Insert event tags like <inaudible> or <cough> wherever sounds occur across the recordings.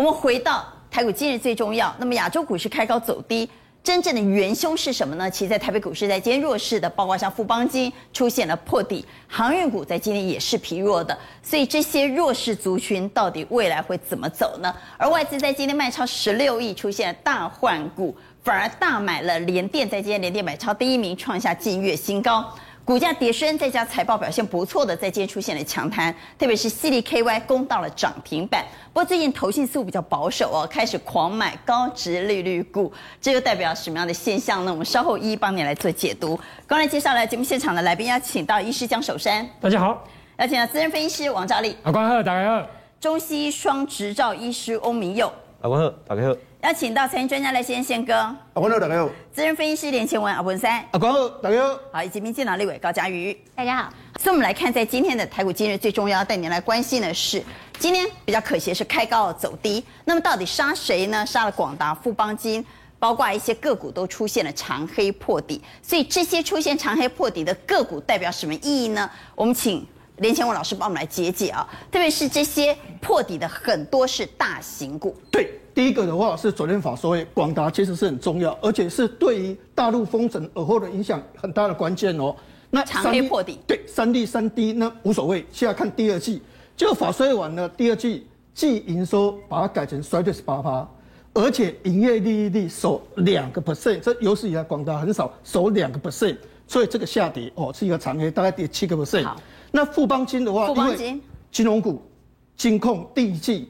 我们回到台股今日最重要，那么亚洲股市开高走低。真正的元凶是什么呢？其实，在台北股市在今天弱势的，包括像富邦金出现了破底，航运股在今天也是疲弱的。所以这些弱势族群到底未来会怎么走呢？而外资在今天卖超十六亿，出现了大换股，反而大买了联电，在今天联电买超第一名，创下近月新高。股价跌升，再加财报表现不错的，在今天出现了强弹，特别是矽力 KY 攻到了涨停板。不过最近投信似乎比较保守哦，开始狂买高值利率股，这又代表什么样的现象呢？我们稍后一一帮你来做解读。刚才介绍了节目现场的来宾，要请到医师江守山，大家好；要请到资深分析师王兆立，阿关好，大家好；中西医双执照医师欧明佑，阿关好，大家好。邀请到财经专家来先宪哥，阿关好，大家好；资深分析师连前文阿文山，阿光好，大家好；好，以及民进党立委高嘉瑜，大家好。所以，我们来看，在今天的台股今日最重要带您来关心的是，今天比较可惜的是开高走低。那么，到底杀谁呢？杀了广达、富邦金，包括一些个股都出现了长黑破底。所以，这些出现长黑破底的个股代表什么意义呢？我们请连前文老师帮我们来解解啊。特别是这些破底的很多是大型股，对。第一个的话是昨天法说，广达其实是很重要，而且是对于大陆封城而后的影响很大的关键哦。那长黑破底，对，三 D 三 D 那无所谓。现在看第二季，就法说完了，第二季季营收把它改成衰退十八趴，而且营业利率守两个 percent，这有史以来广达很少守两个 percent，所以这个下跌哦是一个长黑，大概跌七个 percent。那富邦金的话，富邦金金融股金控第一季。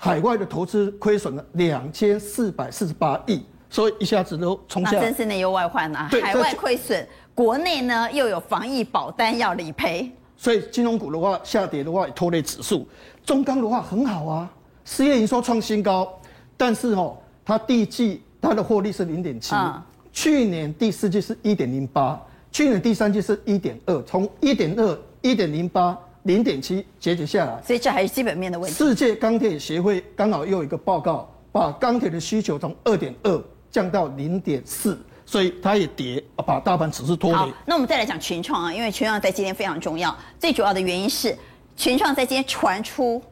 海外的投资亏损了两千四百四十八亿，所以一下子都冲下真是内忧外患啊！海外亏损，国内呢又有防疫保单要理赔，所以金融股的话下跌的话也拖累指数。中钢的话很好啊，事业营收创新高，但是哦，它第一季它的获利是零点七，去年第四季是一点零八，去年第三季是一点二，从一点二一点零八。零点七节节下来，所以这还是基本面的问题。世界钢铁协会刚好又有一个报告，把钢铁的需求从二点二降到零点四，所以它也跌，把大盘指数拖累。好，那我们再来讲群创啊，因为群创在今天非常重要，最主要的原因是群创在今天传出，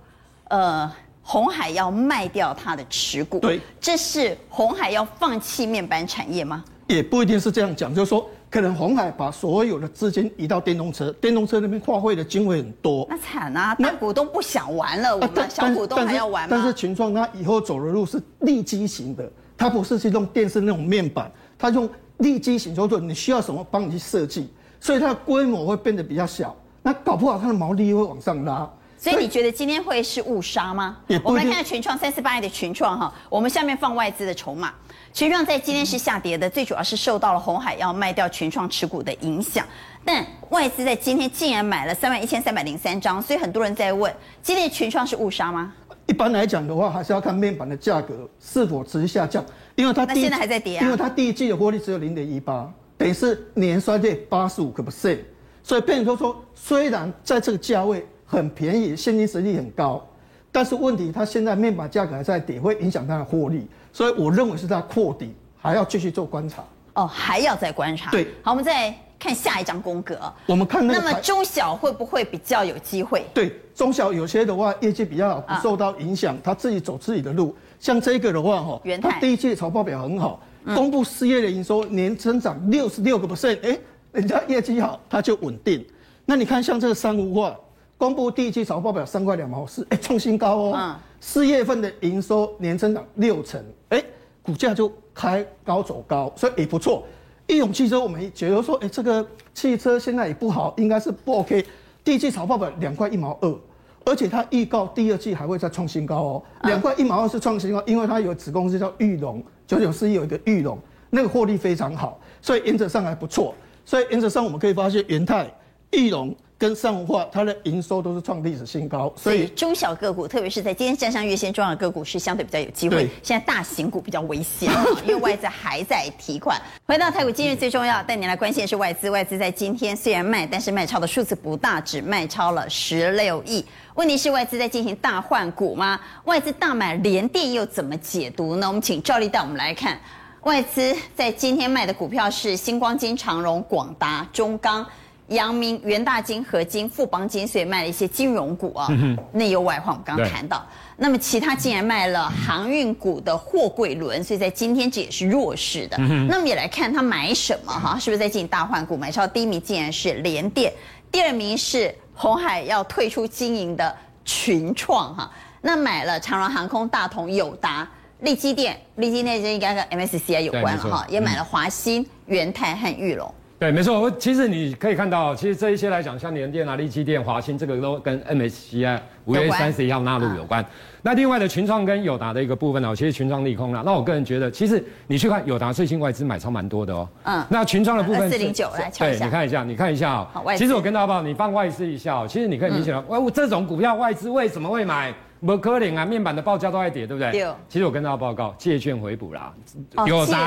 呃，红海要卖掉它的持股。对，这是红海要放弃面板产业吗？也不一定是这样讲，就是说。可能红海把所有的资金移到电动车，电动车那边花费的经费很多，那惨啊！大股东不想玩了，我们小股东还要玩吗？但是群创它以后走的路是立基型的，它不是去用电视那种面板，它用立基型，就是说你需要什么帮你去设计，所以它的规模会变得比较小，那搞不好它的毛利会往上拉。所以你觉得今天会是误杀吗？我们来看看群创三四八亿的群创哈，我们下面放外资的筹码。群创在今天是下跌的，最主要是受到了红海要卖掉群创持股的影响。但外资在今天竟然买了三万一千三百零三张，所以很多人在问：今天群创是误杀吗？一般来讲的话，还是要看面板的价格是否持续下降，因为它现在还在跌啊。因为它第一季的获利只有零点一八，等于是年衰退八十五个 percent，所以变成说，虽然在这个价位很便宜，现金实力很高，但是问题它现在面板价格还在跌，会影响它的获利。所以我认为是在扩底，还要继续做观察。哦，还要再观察。对，好，我们再看下一张宫格。我们看那。那么中小会不会比较有机会？对，中小有些的话业绩比较好，不受到影响，他自己走自己的路。像这个的话，哈，元泰第一季财报表很好，公布四月的营收年增长六十六个 percent，哎，人家业绩好，它就稳定。那你看像这个三无化，公布第一季财报表三块两毛四，哎，创新高哦。嗯。四月份的营收年增长六成，哎，股价就开高走高，所以也不错。义隆汽车我们觉得说，哎，这个汽车现在也不好，应该是不 OK。第一季财报表两块一毛二，而且它预告第二季还会再创新高哦。两块一毛二是创新高，因为它有子公司叫裕隆，九九四一有一个裕隆，那个获利非常好，所以原则上还不错。所以原则上我们可以发现，元泰、裕隆。跟三无化，它的营收都是创历史新高，所以中小个股，特别是在今天站上月线重要的个股是相对比较有机会。现在大型股比较危险，<laughs> 因为外资还在提款。回到台股，今日最重要带你来关心的是外资。外资在今天虽然卖，但是卖超的数字不大，只卖超了十六亿。问题是外资在进行大换股吗？外资大买联电又怎么解读呢？我们请赵丽带我们来看，外资在今天卖的股票是星光金、长荣、广达、中钢。阳明、元大金、合金、富邦金，所以卖了一些金融股啊，内忧外患。我们刚刚谈到，那么其他竟然卖了航运股的货柜轮，所以在今天这也是弱势的。那么也来看他买什么哈，是不是在进行大换股？买超第一名竟然是联电，第二名是鸿海要退出经营的群创哈。那买了长荣航空、大同、友达、力积电，力积电这应该跟 MSCI 有关了哈，也买了华新、元泰和裕隆。对，没错。我其实你可以看到，其实这一些来讲，像联电啊、力积电、华新，这个都跟 MSCI 五月三十一号纳入有关。那另外的群创跟友达的一个部分呢，其实群创利空了。那我个人觉得，其实你去看友达最近外资买超蛮多的哦。嗯。那群创的部分。四零九来瞧一下。对，你看一下，你看一下哦。其实我跟大家报，你放外资一下哦，其实你可以明显的，喂、嗯，这种股票外资为什么会买？不可能啊，面板的报价都在跌，对不对？对。其实我跟大家报告，借券回补啦。哦，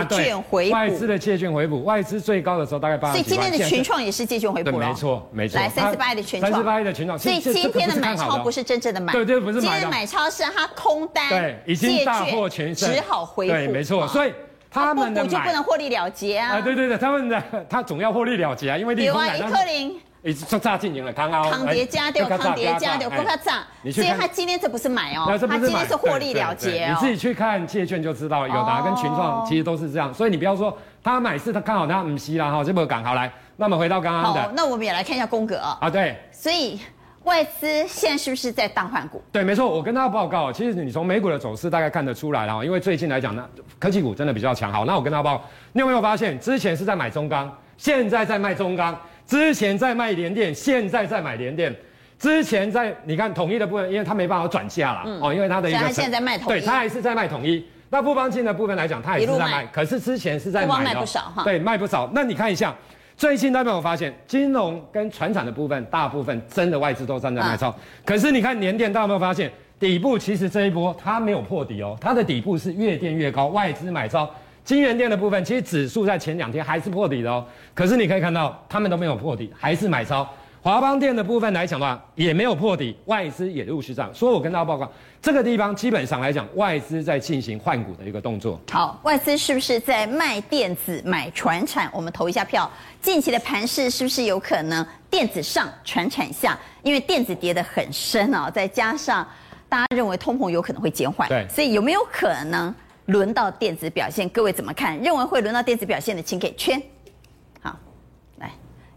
借券回补。外资的借券回补，外资最高的时候大概八。所以今天的群创也是借券回补。对，没错，没错。来，三十八亿的群创。三十八亿的群创。所以今天的买超不是真正的买。对对，不是买。今天的买超是他空单。对，已经大获全胜。只好回补。对，没错。所以他们的就不能获利了结啊。啊，对对对，他们的他总要获利了结啊，因为利空买。一直炸进营了，康啊康叠加掉，康叠加掉，股票涨。所以他今天这不是买哦，他今天是获利了结哦。你自己去看借券就知道，友达跟群创其实都是这样。所以你不要说他买是他看好他唔吸啦哈，这么讲好来。那么回到刚刚的，那我们也来看一下宫格啊。啊，对。所以外资现在是不是在大换股？对，没错。我跟大家报告，其实你从美股的走势大概看得出来了，因为最近来讲呢，科技股真的比较强。好，那我跟大家报告，你有没有发现之前是在买中钢，现在在卖中钢？之前在卖联电，现在在买联电。之前在你看统一的部分，因为它没办法转嫁了、嗯、哦，因为它的一个。他现在在卖统一。对，它还是在卖统一。那富邦金的部分来讲，它也是在卖，可是之前是在。卖不少哈。对，卖不少。那你看一下，最近大家有没有发现，金融跟船产的部分，大部分真的外资都站在卖超。嗯、可是你看联电，大家有没有发现，底部其实这一波它没有破底哦，它的底部是越垫越高，外资买超。晶圆店的部分，其实指数在前两天还是破底的哦。可是你可以看到，他们都没有破底，还是买超。华邦店的部分来讲的话，也没有破底，外资也陆续涨。所以我跟大家报告，这个地方基本上来讲，外资在进行换股的一个动作。好，外资是不是在卖电子、买船产？我们投一下票。近期的盘势是不是有可能电子上、船产下？因为电子跌得很深啊，再加上大家认为通膨有可能会减缓，对，所以有没有可能？轮到电子表现，各位怎么看？认为会轮到电子表现的，请给圈。好，来，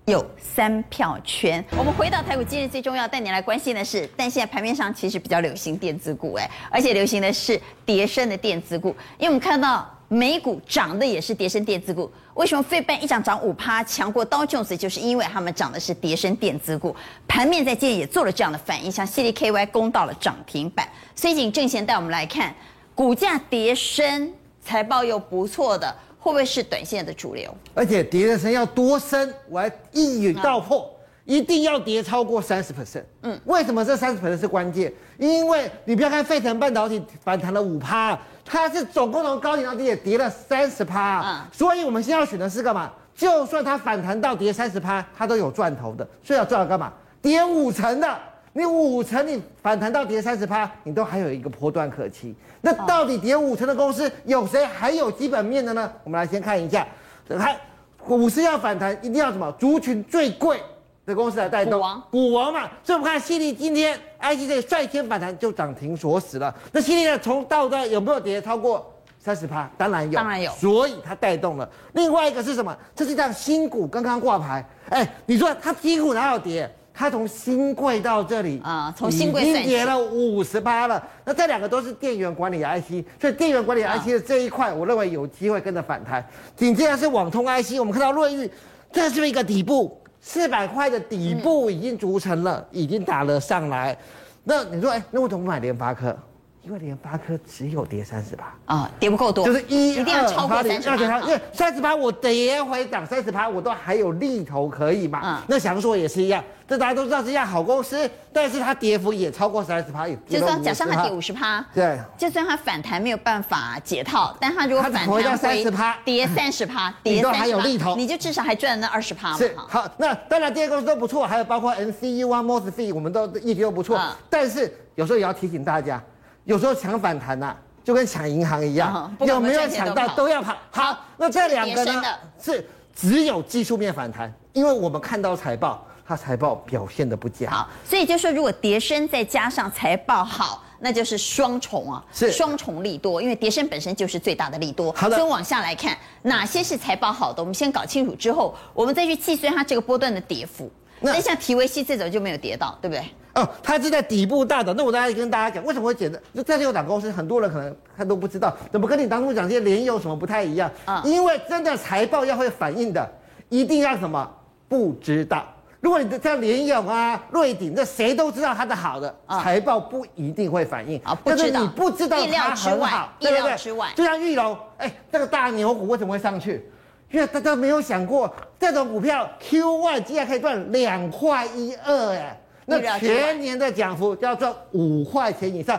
有三票圈。我们回到台股，今日最重要带你来关心的是，但现在盘面上其实比较流行电子股，哎，而且流行的是跌深的电子股。因为我们看到美股涨的也是跌深电子股，为什么费半一涨涨五趴，强过刀琼斯？就是因为他们涨的是跌深电子股。盘面在今天也做了这样的反应，像 CDKY 攻到了涨停板。所以请正贤带我们来看。股价跌升，财报又不错的，会不会是短线的主流？而且跌的深要多深？我要一语道破，嗯、一定要跌超过三十 percent。嗯，为什么这三十 percent 是关键？因为你不要看费城半导体反弹了五趴，它是总共从高点到低点跌了三十趴。嗯，所以我们现在要选的是干嘛？就算它反弹到跌三十趴，它都有赚头的。所以要赚干嘛？跌五成的。你五成，你反弹到跌三十趴，你都还有一个波段可期。那到底跌五成的公司有谁还有基本面的呢？我们来先看一下，看股市要反弹，一定要什么？族群最贵的公司来带动。股王，股王嘛。所以我们看矽力今天这率先反弹就涨停锁死了。那矽力呢，从到到有没有跌超过三十趴？当然有，当然有。所以它带动了。另外一个是什么？这是一张新股刚刚挂牌。哎，你说它新股哪有跌？它从新贵到这里啊，从新贵已经跌了五十八了。那这两个都是电源管理 IC，所以电源管理 IC 的这一块，我认为有机会跟着反弹。紧接着是网通 IC，我们看到瑞昱，这是不是一个底部，四百块的底部已经筑成了，已经打了上来。那你说，哎，那我怎么不买联发科？因为联发科只有跌三十八。啊，跌不够多，就是一一定要超过三十趴，因为三十趴我跌回涨三十趴，我都还有利头可以嘛。嗯，那祥硕也是一样，这大家都知道是一家好公司，但是它跌幅也超过三十趴，也就说假设它跌五十趴，对，就算它反弹没有办法解套，但它如果反弹回三十趴，跌三十趴，<laughs> 跌都还有利头，你就至少还赚了那二十趴嘛。是好，那当然这些公司都不错，还有包括 MCU 啊、Mosfet，我们都业绩都不错，但是有时候也要提醒大家。有时候抢反弹呐、啊，就跟抢银行一样，有没有抢到都要跑。好，那这两个呢是只有技术面反弹，因为我们看到财报，它财报表现的不佳。好，所以就说如果跌升再加上财报好，那就是双重啊，是双重利多，因为跌升本身就是最大的利多。好的，所以往下来看哪些是财报好的，我们先搞清楚之后，我们再去计算它这个波段的跌幅。那像提维西这种就没有跌到，对不对？哦，它是在底部大涨。那我大概跟大家讲，为什么会减的？就在这个档公司，很多人可能他都不知道，怎么跟你当初讲这些联有什么不太一样？啊、嗯，因为真的财报要会反映的，一定要什么？不知道。如果你的像联咏啊、瑞鼎，这谁都知道它的好的，财报不一定会反映啊。不知道，你不知道它很好，意料之外，对不对？就像玉龙，哎，这个大牛股为什么会上去？因为大家没有想过，这种股票 Q1 竟然可以赚两块一二，哎，那全年的涨幅就要赚五块钱以上，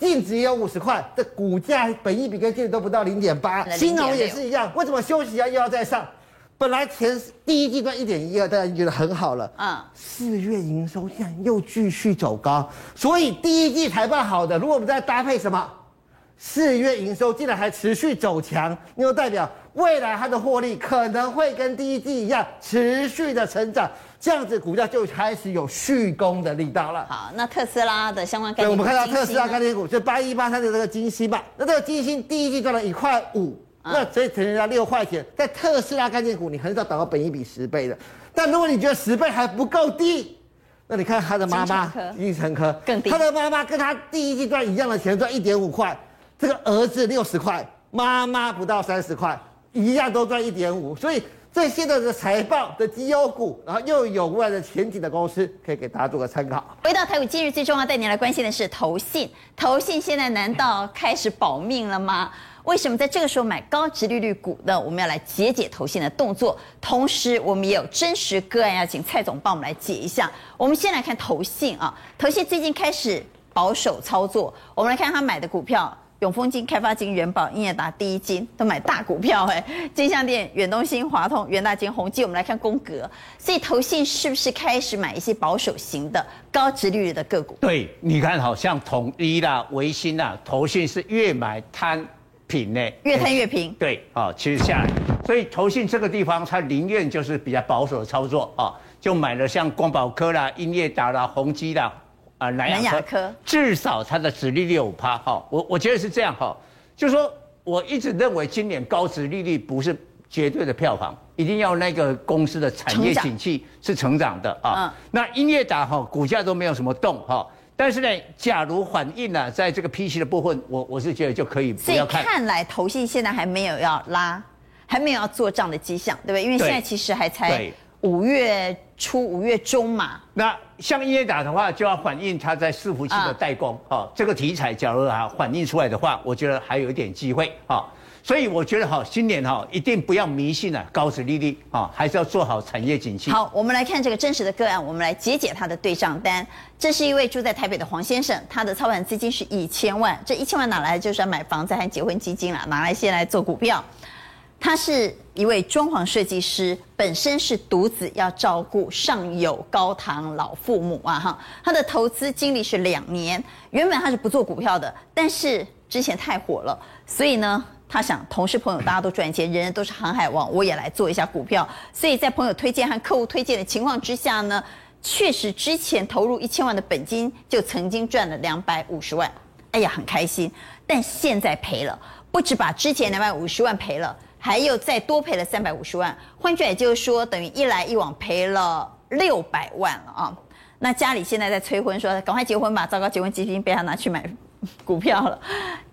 净值也有五十块，这股价本益比跟净值都不到零点八。新农也是一样，为什么休息一下又要再上？本来前第一季赚一点一二，大家就觉得很好了，嗯，四月营收现在又继续走高，所以第一季财报好的，如果我们再搭配什么？四月营收竟然还持续走强，那就代表未来它的获利可能会跟第一季一样持续的成长，这样子股价就开始有续攻的力道了。好，那特斯拉的相关概念，对，我们看到特斯拉概念股，就八一八三的这个金星吧。那这个金星第一季赚了一块五，那所以乘人家六块钱，在特斯拉概念股，你很少达到本一比十倍的。但如果你觉得十倍还不够低，那你看他的妈妈精成科更低，他的妈妈跟他第一季赚一样的钱，赚一点五块。这个儿子六十块，妈妈不到三十块，一样都赚一点五，所以这些的财报的绩优股，然后又有未来的前景的公司，可以给大家做个参考。回到台股，今日最重要带您来关心的是投信，投信现在难道开始保命了吗？为什么在这个时候买高值利率股呢？我们要来解解投信的动作，同时我们也有真实个案要请蔡总帮我们来解一下。我们先来看投信啊，投信最近开始保守操作，我们来看他买的股票。永丰金、开发金、元宝、英业达、第一金都买大股票哎，金像店、远东新、华通、元大金、宏基，我们来看宫格，所以投信是不是开始买一些保守型的高殖利率的个股？对，你看好像统一啦、维新啦，投信是越买摊平呢，越摊越平。对，啊，其实下来，所以投信这个地方，它宁愿就是比较保守的操作啊，就买了像光宝科啦、英业达啦、宏基啦。啊，南亚科至少它的殖利率五趴哈，我我觉得是这样哈，就是说我一直认为今年高殖利率不是绝对的票房，一定要那个公司的产业景气是成长的啊。那音乐达哈股价都没有什么动哈，但是呢，假如反映了在这个 PC 的部分，我我是觉得就可以不要看。所以看来投信现在还没有要拉，还没有要做账的迹象，对不对？因为现在其实还才五月初、五月中嘛。那像英业达的话，就要反映它在伺服器的代工啊、哦，这个题材假如啊反映出来的话，我觉得还有一点机会啊、哦。所以我觉得哈，今年哈一定不要迷信了高值利率啊，还是要做好产业景气。好，我们来看这个真实的个案，我们来解解他的对账单。这是一位住在台北的黄先生，他的操盘资金是一千万，这一千万哪来？就是要买房子和结婚基金了，拿来先来做股票。他是一位装潢设计师，本身是独子，要照顾上有高堂老父母啊哈。他的投资经历是两年，原本他是不做股票的，但是之前太火了，所以呢，他想同事朋友大家都赚钱，人人都是航海王，我也来做一下股票。所以在朋友推荐和客户推荐的情况之下呢，确实之前投入一千万的本金就曾经赚了两百五十万，哎呀很开心，但现在赔了，不止把之前两百五十万赔了。还有再多赔了三百五十万，换句话也就是说，等于一来一往赔了六百万了啊！那家里现在在催婚，说赶快结婚吧，糟糕，结婚基金被他拿去买股票了，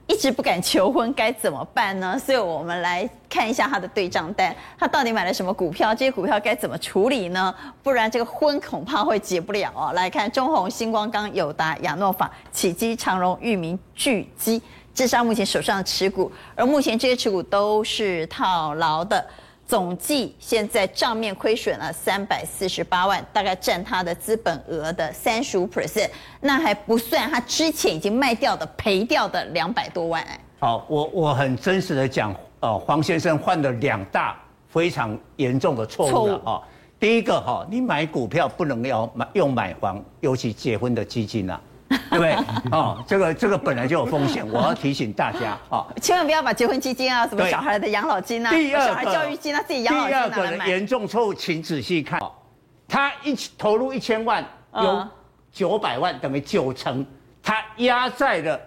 一直不敢求婚，该怎么办呢？所以我们来看一下他的对账单，他到底买了什么股票？这些股票该怎么处理呢？不然这个婚恐怕会结不了哦。来看中鸿、新光刚、友达、亚诺法、启基、长荣、裕民、聚基。至少目前手上的持股，而目前这些持股都是套牢的，总计现在账面亏损了三百四十八万，大概占他的资本额的三十五 percent，那还不算他之前已经卖掉的赔掉的两百多万。好，我我很真实的讲，呃，黄先生犯了两大非常严重的错误了啊。第一个哈，你买股票不能要买用买房，尤其结婚的基金啊。<laughs> 对不对？哦，这个这个本来就有风险，我要提醒大家啊，千万不要把结婚基金啊、什么小孩的养老金啊、第二小孩教育金啊、自己养老金拿来买。第二个严重错误，请仔细看，他一投入一千万，有九百万等于九成，他压在了，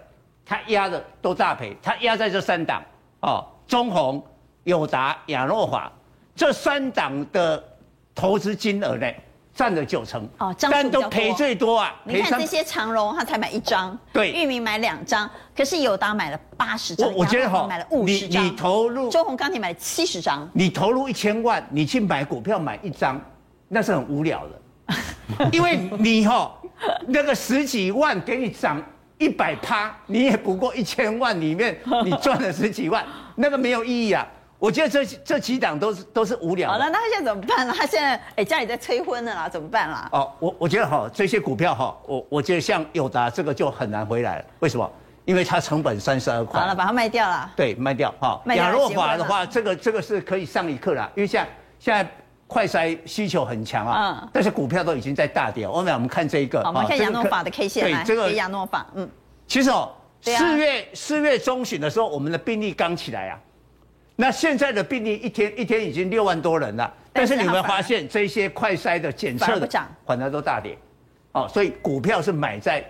他压的都大赔，他压在这三档哦，中红、友达、亚诺华这三档的投资金额呢？占了九成哦，但都赔最多啊！你看这些长荣，他才买一张，对，裕民买两张，可是友达买了八十张，我我觉得好，买了五十张，你投入中鸿钢铁买了七十张，你投入一千万，你去买股票买一张，那是很无聊的，<laughs> 因为你哈那个十几万给你涨一百趴，你也不过一千万里面你赚了十几万，那个没有意义啊。我觉得这这几档都是都是无聊。好了，那他现在怎么办呢？他现在哎家里在催婚了啦，怎么办啦？哦，我我觉得哈这些股票哈，我我觉得像友达这个就很难回来了。为什么？因为它成本三十二块。好了，把它卖掉了。对，卖掉哈。亚诺法的话，这个这个是可以上一课了，因为现在现在快筛需求很强啊。嗯。但是股票都已经在大跌。我们我们看这一个。好，我们看亚诺法的 K 线来。对，这个亚诺法，嗯。其实哦，四月四月中旬的时候，我们的病例刚起来啊。那现在的病例一天一天已经六万多人了，但是你有没有发现这些快筛的检测的反而都大跌，哦，所以股票是买在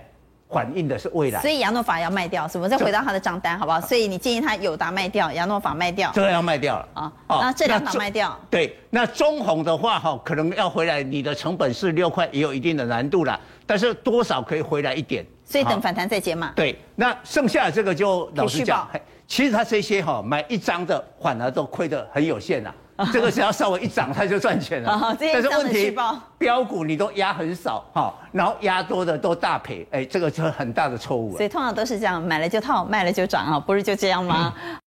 反映的是未来。所以亚诺法要卖掉，是不是？再回到他的账单好不好？所以你建议他友达卖掉，亚诺法卖掉，这个要卖掉了啊。哦，那这两档卖掉。对，那中红的话哈，可能要回来，你的成本是六块，也有一定的难度了，但是多少可以回来一点。所以等反弹再接嘛。对，那剩下的这个就老实讲。其实他这些哈买一张的反而都亏得很有限呐，这个只要稍微一涨他就赚钱了。<laughs> 但是问题标股你都压很少哈，然后压多的都大赔，哎，这个就很大的错误。所以通常都是这样，买了就套，卖了就涨啊，不是就这样吗？<laughs> <laughs>